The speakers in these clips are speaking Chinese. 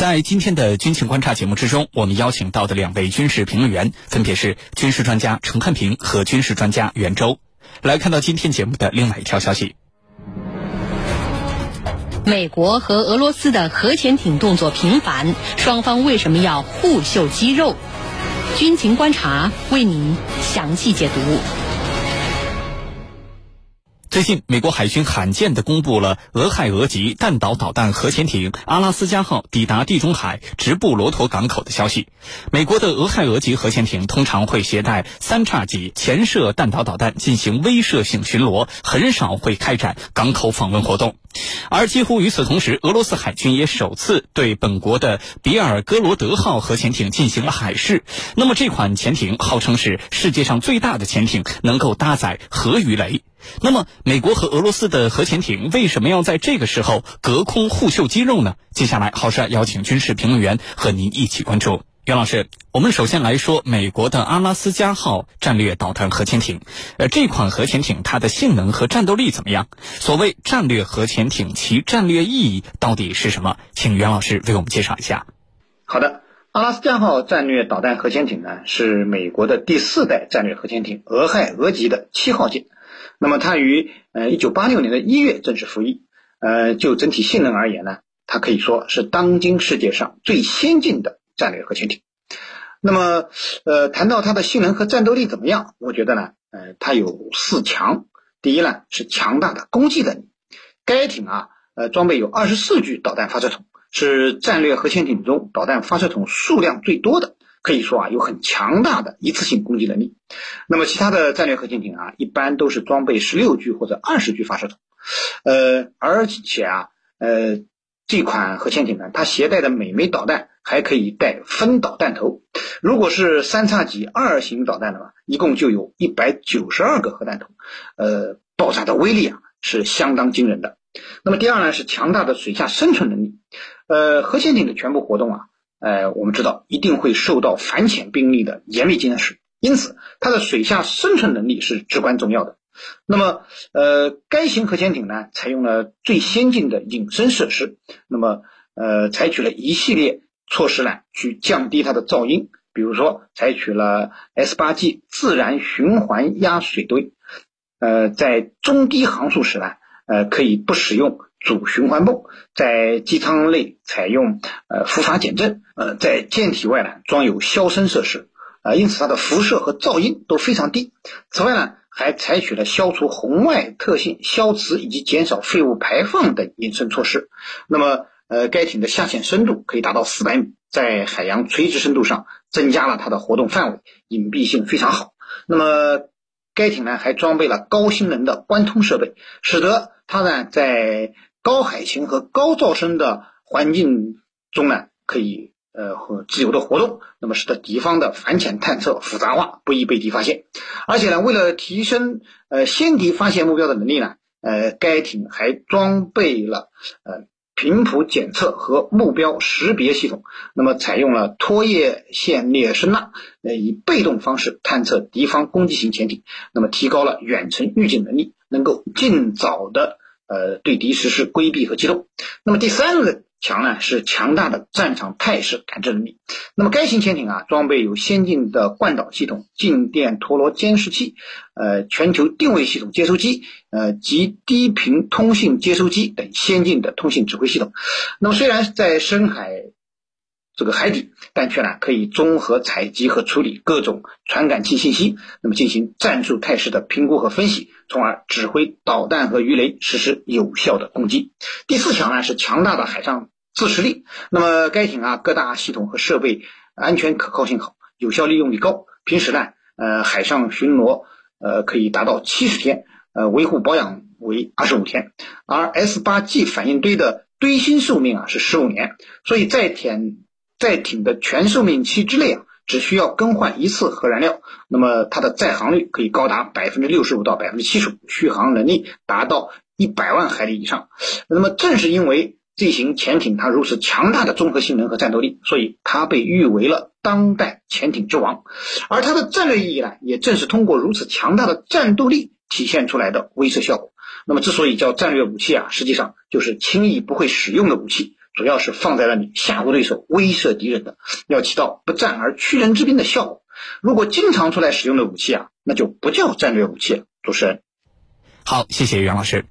在今天的军情观察节目之中，我们邀请到的两位军事评论员分别是军事专家陈汉平和军事专家袁周。来看到今天节目的另外一条消息：美国和俄罗斯的核潜艇动作频繁，双方为什么要互秀肌肉？军情观察为您详细解读。最近，美国海军罕见地公布了俄亥俄级弹道导弹核潜艇“阿拉斯加号”抵达地中海直布罗陀港口的消息。美国的俄亥俄级核潜艇通常会携带三叉戟潜射弹道导弹进行威慑性巡逻，很少会开展港口访问活动。而几乎与此同时，俄罗斯海军也首次对本国的比尔戈罗德号核潜艇进行了海试。那么，这款潜艇号称是世界上最大的潜艇，能够搭载核鱼雷。那么，美国和俄罗斯的核潜艇为什么要在这个时候隔空互秀肌肉呢？接下来，好，帅邀请军事评论员和您一起关注。袁老师，我们首先来说美国的阿拉斯加号战略导弹核潜艇。呃，这款核潜艇它的性能和战斗力怎么样？所谓战略核潜艇，其战略意义到底是什么？请袁老师为我们介绍一下。好的，阿拉斯加号战略导弹核潜艇呢，是美国的第四代战略核潜艇俄亥俄级的七号舰。那么它于呃一九八六年的一月正式服役，呃就整体性能而言呢，它可以说是当今世界上最先进的战略核潜艇。那么呃谈到它的性能和战斗力怎么样，我觉得呢，呃它有四强。第一呢是强大的攻击能力，该艇啊呃装备有二十四具导弹发射筒，是战略核潜艇中导弹发射筒数量最多的。可以说啊，有很强大的一次性攻击能力。那么其他的战略核潜艇啊，一般都是装备十六具或者二十具发射筒。呃，而且啊，呃，这款核潜艇呢，它携带的每枚导弹还可以带分导弹头。如果是三叉戟二型导弹的话，一共就有一百九十二个核弹头。呃，爆炸的威力啊是相当惊人的。那么第二呢，是强大的水下生存能力。呃，核潜艇的全部活动啊。呃，我们知道一定会受到反潜兵力的严密监视，因此它的水下生存能力是至关重要的。那么，呃，该型核潜艇呢，采用了最先进的隐身设施，那么，呃，采取了一系列措施呢，去降低它的噪音，比如说，采取了 S 八 G 自然循环压水堆，呃，在中低航速时呢，呃，可以不使用。主循环泵在机舱内采用呃浮法减震，呃在舰体外呢装有消声设施，啊因此它的辐射和噪音都非常低。此外呢还采取了消除红外特性、消磁以及减少废物排放等隐身措施。那么呃该艇的下潜深度可以达到四百米，在海洋垂直深度上增加了它的活动范围，隐蔽性非常好。那么该艇呢还装备了高性能的关通设备，使得它呢在高海情和高噪声的环境中呢，可以呃和自由的活动，那么使得敌方的反潜探测复杂化，不易被敌发现。而且呢，为了提升呃先敌发现目标的能力呢，呃，该艇还装备了呃频谱检测和目标识别系统，那么采用了拖曳线列声呐，呃以被动方式探测敌方攻击型潜艇，那么提高了远程预警能力，能够尽早的。呃，对敌实施规避和机动。那么第三个强呢，是强大的战场态势感知能力。那么该型潜艇啊，装备有先进的惯导系统、静电陀螺监视器、呃全球定位系统接收机、呃及低频通信接收机等先进的通信指挥系统。那么虽然在深海。这个海底，但却呢可以综合采集和处理各种传感器信息，那么进行战术态势的评估和分析，从而指挥导弹和鱼雷实施有效的攻击。第四强呢是强大的海上自持力。那么该艇啊各大系统和设备安全可靠性好，有效利用率高。平时呢，呃海上巡逻呃可以达到七十天，呃维护保养为二十五天。而 S 八 G 反应堆的堆芯寿命啊是十五年，所以在艇。在艇的全寿命期之内啊，只需要更换一次核燃料，那么它的载航率可以高达百分之六十五到百分之七十五，续航能力达到一百万海里以上。那么正是因为这型潜艇它如此强大的综合性能和战斗力，所以它被誉为了当代潜艇之王。而它的战略意义呢，也正是通过如此强大的战斗力体现出来的威慑效果。那么之所以叫战略武器啊，实际上就是轻易不会使用的武器。主要是放在那里吓唬对手、威慑敌人的，要起到不战而屈人之兵的效果。如果经常出来使用的武器啊，那就不叫战略武器了。主持人，好，谢谢袁老师。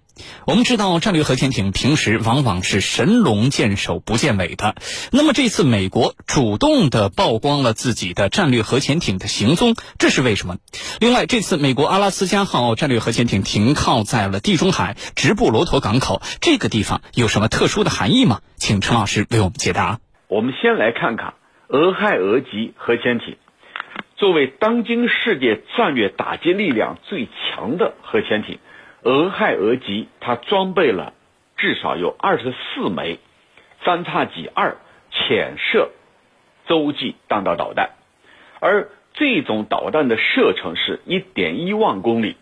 我们知道，战略核潜艇平时往往是神龙见首不见尾的。那么这次美国主动的曝光了自己的战略核潜艇的行踪，这是为什么？另外，这次美国阿拉斯加号战略核潜艇停靠在了地中海直布罗陀港口，这个地方有什么特殊的含义吗？请陈老师为我们解答。我们先来看看俄亥俄级核潜艇，作为当今世界战略打击力量最强的核潜艇。俄亥俄级，它装备了至少有二十四枚三叉戟二潜射洲际弹道导弹，而这种导弹的射程是一点一万公里。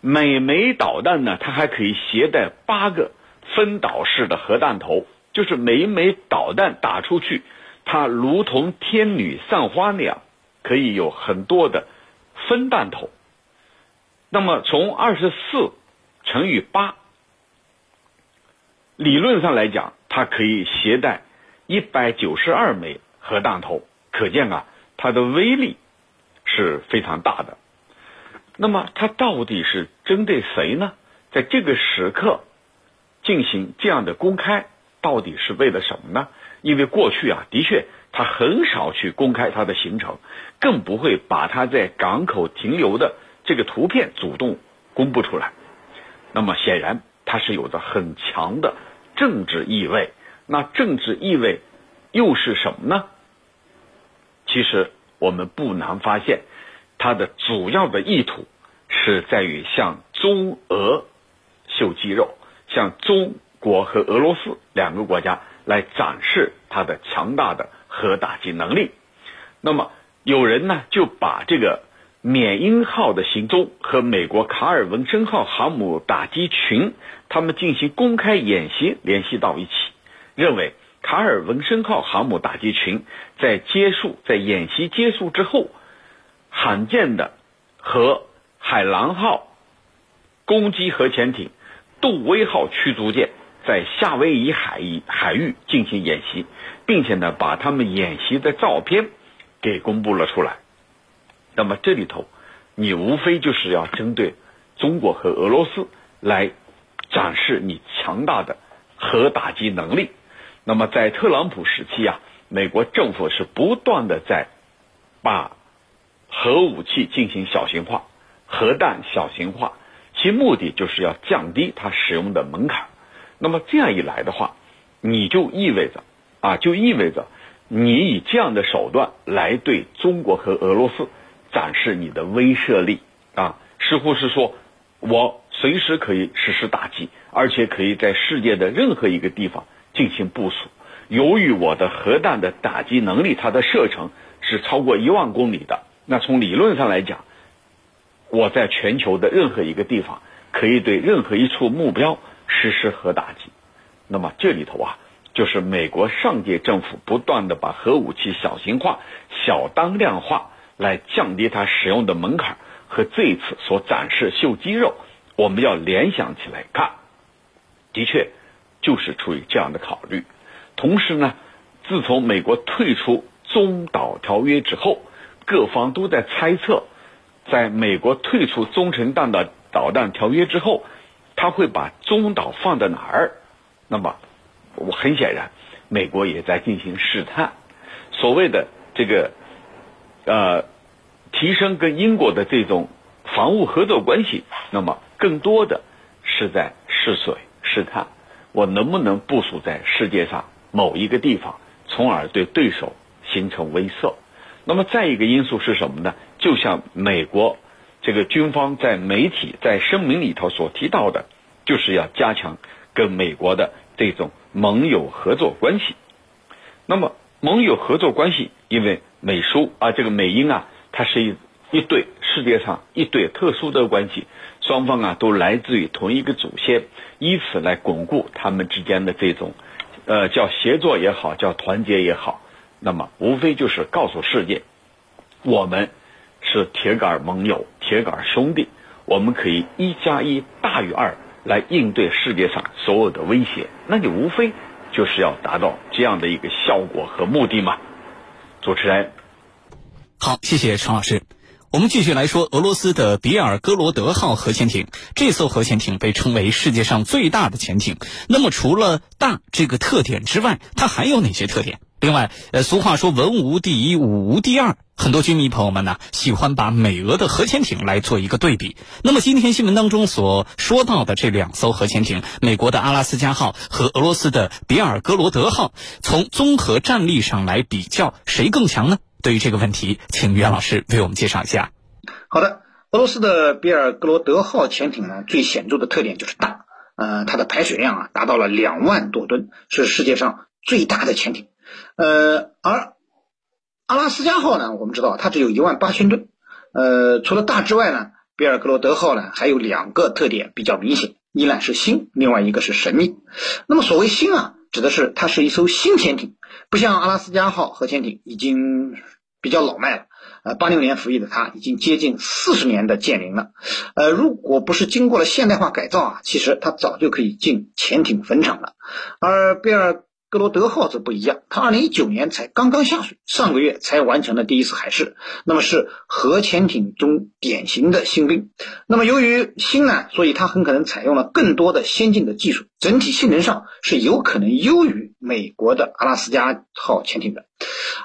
每枚导弹呢，它还可以携带八个分导式的核弹头，就是每一枚导弹打出去，它如同天女散花那样，可以有很多的分弹头。那么从二十四乘以八，理论上来讲，它可以携带一百九十二枚核弹头，可见啊，它的威力是非常大的。那么它到底是针对谁呢？在这个时刻进行这样的公开，到底是为了什么呢？因为过去啊，的确它很少去公开它的行程，更不会把它在港口停留的。这个图片主动公布出来，那么显然它是有着很强的政治意味。那政治意味又是什么呢？其实我们不难发现，它的主要的意图是在于向中俄秀肌肉，向中国和俄罗斯两个国家来展示它的强大的核打击能力。那么有人呢就把这个。缅因号的行踪和美国卡尔文森号航母打击群他们进行公开演习联系到一起，认为卡尔文森号航母打击群在结束在演习结束之后，罕见的和海狼号攻击核潜艇、杜威号驱逐舰在夏威夷海域海域进行演习，并且呢把他们演习的照片给公布了出来。那么这里头，你无非就是要针对中国和俄罗斯来展示你强大的核打击能力。那么在特朗普时期啊，美国政府是不断的在把核武器进行小型化，核弹小型化，其目的就是要降低它使用的门槛。那么这样一来的话，你就意味着啊，就意味着你以这样的手段来对中国和俄罗斯。展示你的威慑力啊，似乎是说，我随时可以实施打击，而且可以在世界的任何一个地方进行部署。由于我的核弹的打击能力，它的射程是超过一万公里的，那从理论上来讲，我在全球的任何一个地方可以对任何一处目标实施核打击。那么这里头啊，就是美国上届政府不断的把核武器小型化、小当量化。来降低它使用的门槛和这一次所展示秀肌肉，我们要联想起来看，的确就是出于这样的考虑。同时呢，自从美国退出中导条约之后，各方都在猜测，在美国退出中程弹道导弹条约之后，他会把中导放在哪儿？那么，我很显然，美国也在进行试探，所谓的这个。呃，提升跟英国的这种防务合作关系，那么更多的是在试水试探，我能不能部署在世界上某一个地方，从而对对手形成威慑。那么再一个因素是什么呢？就像美国这个军方在媒体在声明里头所提到的，就是要加强跟美国的这种盟友合作关系。那么盟友合作关系，因为美苏啊，这个美英啊，它是一一对世界上一对特殊的关系，双方啊都来自于同一个祖先，以此来巩固他们之间的这种，呃，叫协作也好，叫团结也好，那么无非就是告诉世界，我们是铁杆盟友、铁杆兄弟，我们可以一加一大于二来应对世界上所有的威胁，那就无非就是要达到这样的一个效果和目的嘛。主持人，好，谢谢陈老师。我们继续来说俄罗斯的比尔哥罗德号核潜艇。这艘核潜艇被称为世界上最大的潜艇。那么，除了大这个特点之外，它还有哪些特点？另外，呃，俗话说文无第一，武无第二。很多军迷朋友们呢，喜欢把美俄的核潜艇来做一个对比。那么，今天新闻当中所说到的这两艘核潜艇，美国的阿拉斯加号和俄罗斯的比尔哥罗德号，从综合战力上来比较，谁更强呢？对于这个问题，请袁老师为我们介绍一下。好的，俄罗斯的比尔格罗德号潜艇呢，最显著的特点就是大，呃，它的排水量啊达到了两万多吨，是世界上最大的潜艇。呃，而阿拉斯加号呢，我们知道它只有一万八千吨。呃，除了大之外呢，比尔格罗德号呢还有两个特点比较明显，一呢是新，另外一个是神秘。那么所谓新啊，指的是它是一艘新潜艇。不像阿拉斯加号核潜艇已经比较老迈了，呃，八六年服役的它已经接近四十年的舰龄了，呃，如果不是经过了现代化改造啊，其实它早就可以进潜艇坟场了，而贝尔。格罗德号则不一样，它二零一九年才刚刚下水，上个月才完成了第一次海试，那么是核潜艇中典型的新兵。那么由于新呢，所以它很可能采用了更多的先进的技术，整体性能上是有可能优于美国的阿拉斯加号潜艇的。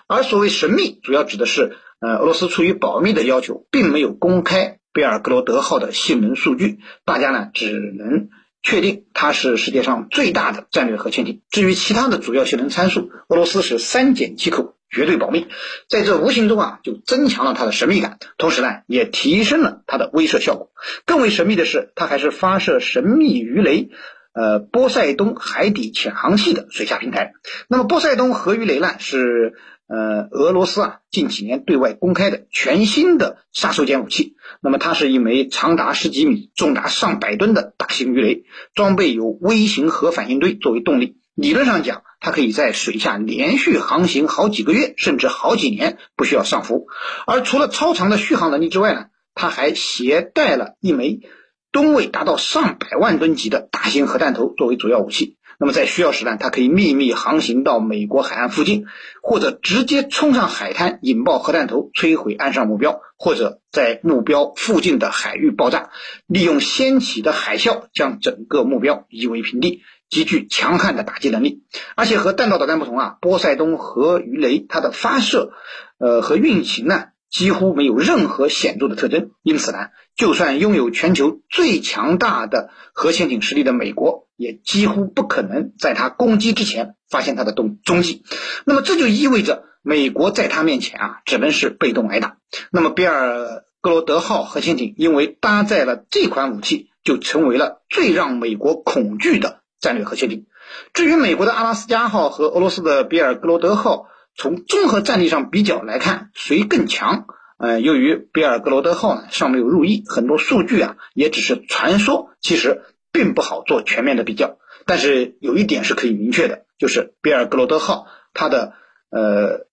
而所谓神秘，主要指的是，呃，俄罗斯出于保密的要求，并没有公开贝尔格罗德号的性能数据，大家呢只能。确定它是世界上最大的战略核潜艇。至于其他的主要性能参数，俄罗斯是三缄其口，绝对保密。在这无形中啊，就增强了它的神秘感，同时呢，也提升了它的威慑效果。更为神秘的是，它还是发射神秘鱼雷，呃，波塞冬海底潜航器的水下平台。那么，波塞冬核鱼雷呢，是。呃，俄罗斯啊，近几年对外公开的全新的杀手锏武器，那么它是一枚长达十几米、重达上百吨的大型鱼雷，装备有微型核反应堆作为动力。理论上讲，它可以在水下连续航行好几个月，甚至好几年，不需要上浮。而除了超长的续航能力之外呢，它还携带了一枚吨位达到上百万吨级的大型核弹头作为主要武器。那么在需要时呢，它可以秘密航行到美国海岸附近，或者直接冲上海滩引爆核弹头，摧毁岸上目标，或者在目标附近的海域爆炸，利用掀起的海啸将整个目标夷为平地，极具强悍的打击能力。而且和弹道导弹不同啊，波塞冬核鱼雷它的发射，呃和运行呢。几乎没有任何显著的特征，因此呢，就算拥有全球最强大的核潜艇实力的美国，也几乎不可能在它攻击之前发现它的踪踪迹。那么这就意味着美国在它面前啊，只能是被动挨打。那么比尔格罗德号核潜艇因为搭载了这款武器，就成为了最让美国恐惧的战略核潜艇。至于美国的阿拉斯加号和俄罗斯的比尔格罗德号。从综合战力上比较来看，谁更强？呃，由于比尔格罗德号呢尚没有入役，很多数据啊也只是传说，其实并不好做全面的比较。但是有一点是可以明确的，就是比尔格罗德号它的呃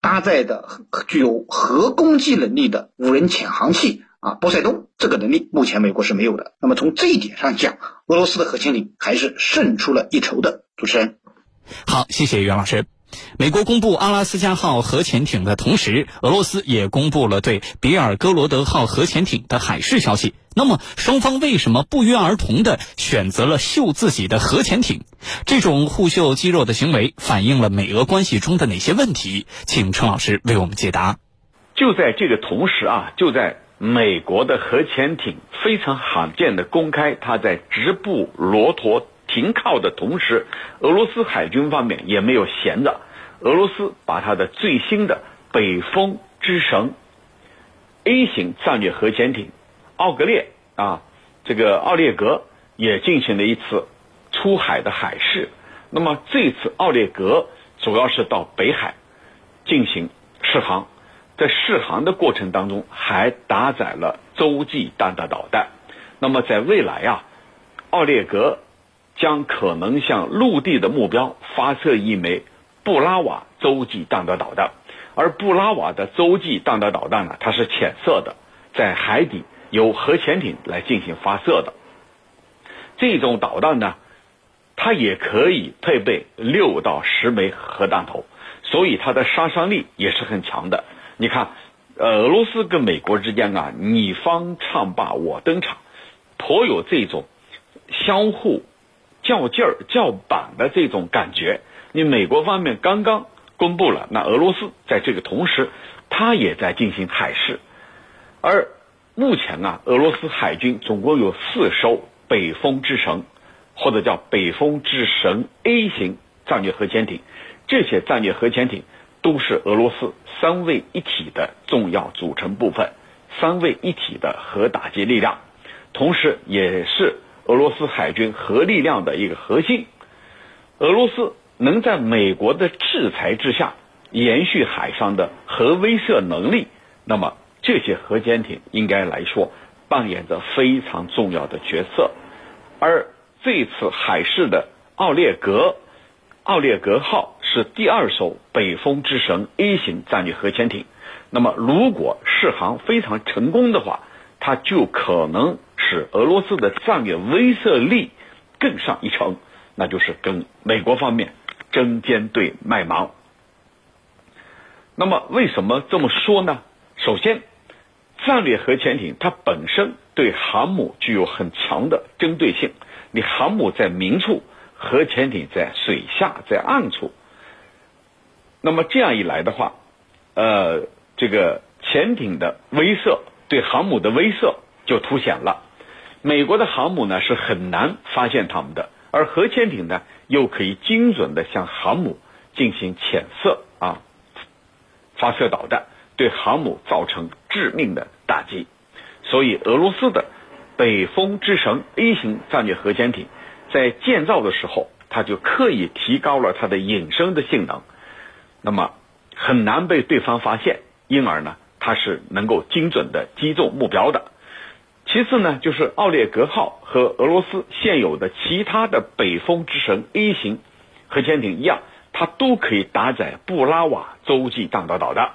搭载的具有核攻击能力的无人潜航器啊波塞冬，这个能力目前美国是没有的。那么从这一点上讲，俄罗斯的核潜艇还是胜出了一筹的。主持人，好，谢谢袁老师。美国公布阿拉斯加号核潜艇的同时，俄罗斯也公布了对比尔哥罗德号核潜艇的海试消息。那么，双方为什么不约而同的选择了秀自己的核潜艇？这种互秀肌肉的行为反映了美俄关系中的哪些问题？请陈老师为我们解答。就在这个同时啊，就在美国的核潜艇非常罕见的公开它在直布罗陀。停靠的同时，俄罗斯海军方面也没有闲着。俄罗斯把它的最新的北风之神 A 型战略核潜艇奥格列啊，这个奥列格也进行了一次出海的海试。那么这次奥列格主要是到北海进行试航，在试航的过程当中还搭载了洲际弹道导弹。那么在未来啊，奥列格。将可能向陆地的目标发射一枚布拉瓦洲际弹道导弹，而布拉瓦的洲际弹道导弹呢，它是浅色的，在海底由核潜艇来进行发射的。这种导弹呢，它也可以配备六到十枚核弹头，所以它的杀伤力也是很强的。你看，俄罗斯跟美国之间啊，你方唱罢我登场，颇有这种相互较劲儿、叫板的这种感觉。你美国方面刚刚公布了，那俄罗斯在这个同时，它也在进行海试，而目前啊，俄罗斯海军总共有四艘北风之神。或者叫北风之神 A 型战略核潜艇，这些战略核潜艇都是俄罗斯三位一体的重要组成部分，三位一体的核打击力量，同时也是俄罗斯海军核力量的一个核心。俄罗斯能在美国的制裁之下延续海上的核威慑能力，那么这些核潜艇应该来说扮演着非常重要的角色，而。这次海试的奥列格，奥列格号是第二艘北风之神 A 型战略核潜艇。那么，如果试航非常成功的话，它就可能使俄罗斯的战略威慑力更上一层，那就是跟美国方面针尖对麦芒。那么，为什么这么说呢？首先，战略核潜艇它本身对航母具有很强的针对性。你航母在明处，核潜艇在水下，在暗处。那么这样一来的话，呃，这个潜艇的威慑对航母的威慑就凸显了。美国的航母呢是很难发现他们的，而核潜艇呢又可以精准的向航母进行潜射啊，发射导弹，对航母造成致命的打击。所以俄罗斯的。北风之神 A 型战略核潜艇在建造的时候，它就刻意提高了它的隐身的性能，那么很难被对方发现，因而呢，它是能够精准的击中目标的。其次呢，就是奥列格号和俄罗斯现有的其他的北风之神 A 型核潜艇一样，它都可以搭载布拉瓦洲际弹道导弹。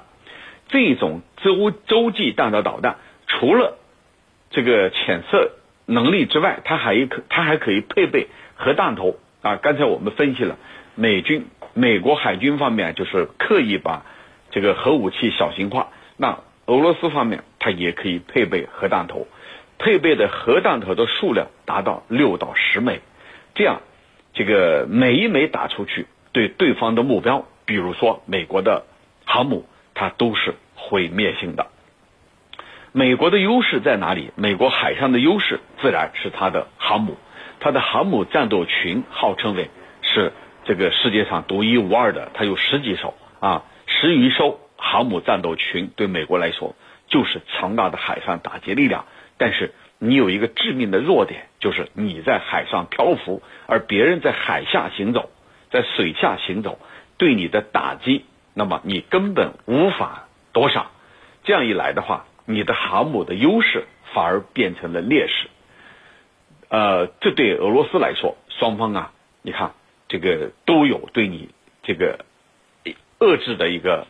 这种洲洲际弹道导弹除了这个潜射能力之外，它还可它还可以配备核弹头啊！刚才我们分析了，美军美国海军方面就是刻意把这个核武器小型化，那俄罗斯方面它也可以配备核弹头，配备的核弹头的数量达到六到十枚，这样这个每一枚打出去，对对方的目标，比如说美国的航母，它都是毁灭性的。美国的优势在哪里？美国海上的优势自然是它的航母，它的航母战斗群号称为是这个世界上独一无二的，它有十几艘啊，十余艘航母战斗群，对美国来说就是强大的海上打击力量。但是你有一个致命的弱点，就是你在海上漂浮，而别人在海下行走，在水下行走，对你的打击，那么你根本无法躲闪。这样一来的话。你的航母的优势反而变成了劣势，呃，这对俄罗斯来说，双方啊，你看这个都有对你这个遏制的一个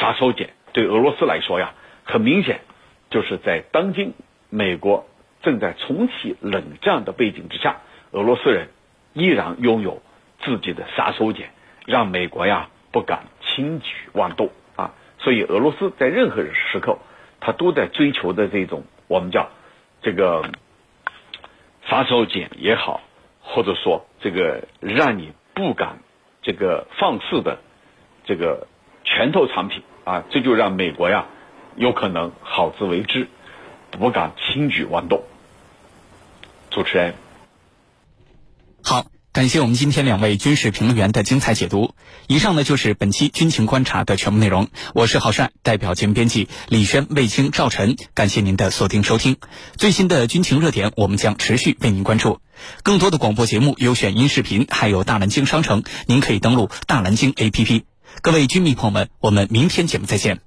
杀手锏。对俄罗斯来说呀，很明显就是在当今美国正在重启冷战的背景之下，俄罗斯人依然拥有自己的杀手锏，让美国呀不敢轻举妄动啊。所以俄罗斯在任何时刻。他都在追求的这种我们叫这个杀手锏也好，或者说这个让你不敢这个放肆的这个拳头产品啊，这就让美国呀有可能好自为之，不敢轻举妄动。主持人，好。感谢我们今天两位军事评论员的精彩解读。以上呢就是本期军情观察的全部内容。我是郝帅，代表节目编辑李轩、魏青、赵晨，感谢您的锁定收听。最新的军情热点，我们将持续为您关注。更多的广播节目、有选音视频，还有大蓝鲸商城，您可以登录大蓝鲸 APP。各位军迷朋友们，我们明天节目再见。